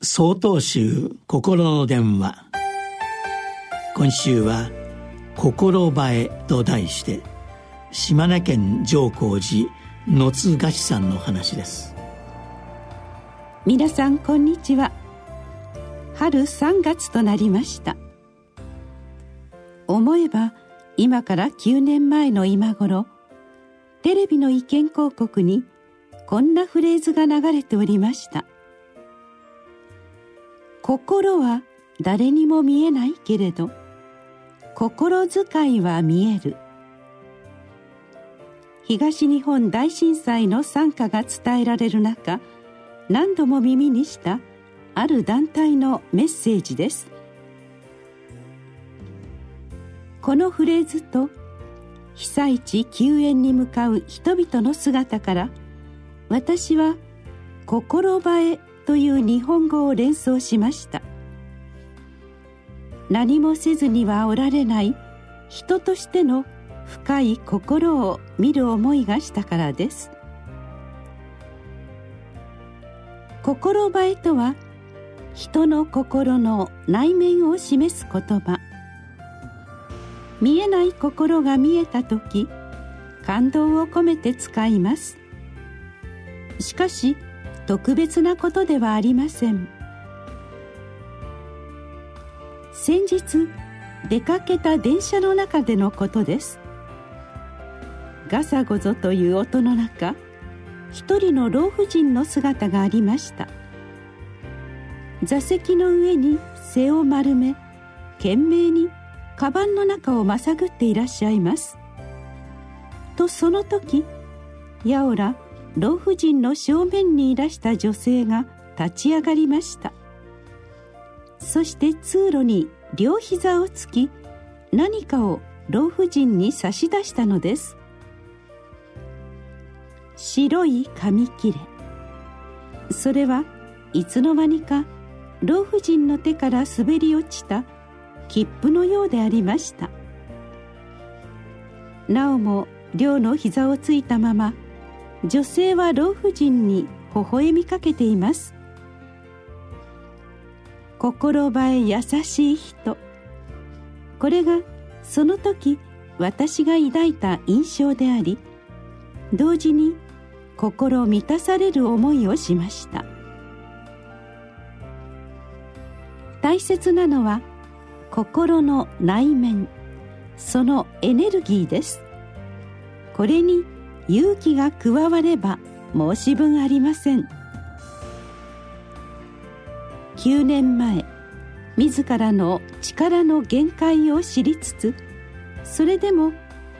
総統集心の電話。今週は「心映え」と題して島根県上皇寺野津菓子さんの話です。皆さんこんにちは。春3月となりました。思えば今から9年前の今頃テレビの意見広告にこんなフレーズが流れておりました「心は誰にも見えないけれど心遣いは見える。東日本大震災の惨禍が伝えられる中何度も耳にしたある団体のメッセージです。このフレーズと被災地救援に向かう人々の姿から私は心映えという日本語を連想しました。何もせずにはおられない人としての深い心を見る思いがしたからです。心映えとは人の心の内面を示す言葉。見えない心が見えた時感動を込めて使います。しかし特別なことではありません。先日出かけた電車の中でのことです。ガサゴゾという音の中一人の老婦人の姿がありました。座席の上に背を丸め懸命にカバンの中をまさぐっていらっしゃいます。とその時やおら老婦人の正面にいらした女性が立ち上がりました。そして通路に両膝をつき何かを老婦人に差し出したのです。白い紙切れ。それはいつの間にか老婦人の手から滑り落ちた切符のようでありました。なおも両の膝をついたまま女性は老婦人に微笑みかけています。心映え優しい人。これがその時私が抱いた印象であり同時に心満たされる思いをしました。大切なのは心の内面。そのエネルギーです。これに勇気が加われば申し分ありません。9年前自らの力の限界を知りつつそれでも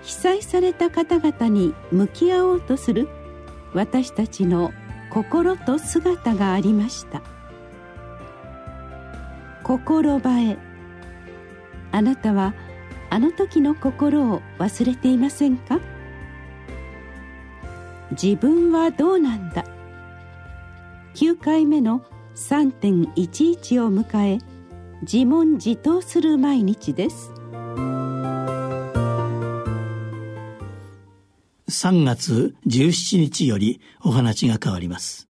被災された方々に向き合おうとする私たちの心と姿がありました。心映えあなたはあの時の心を忘れていませんか？自分はどうなんだ。9回目の3.11を迎え自問自答する毎日です。3月17日よりお話が変わります。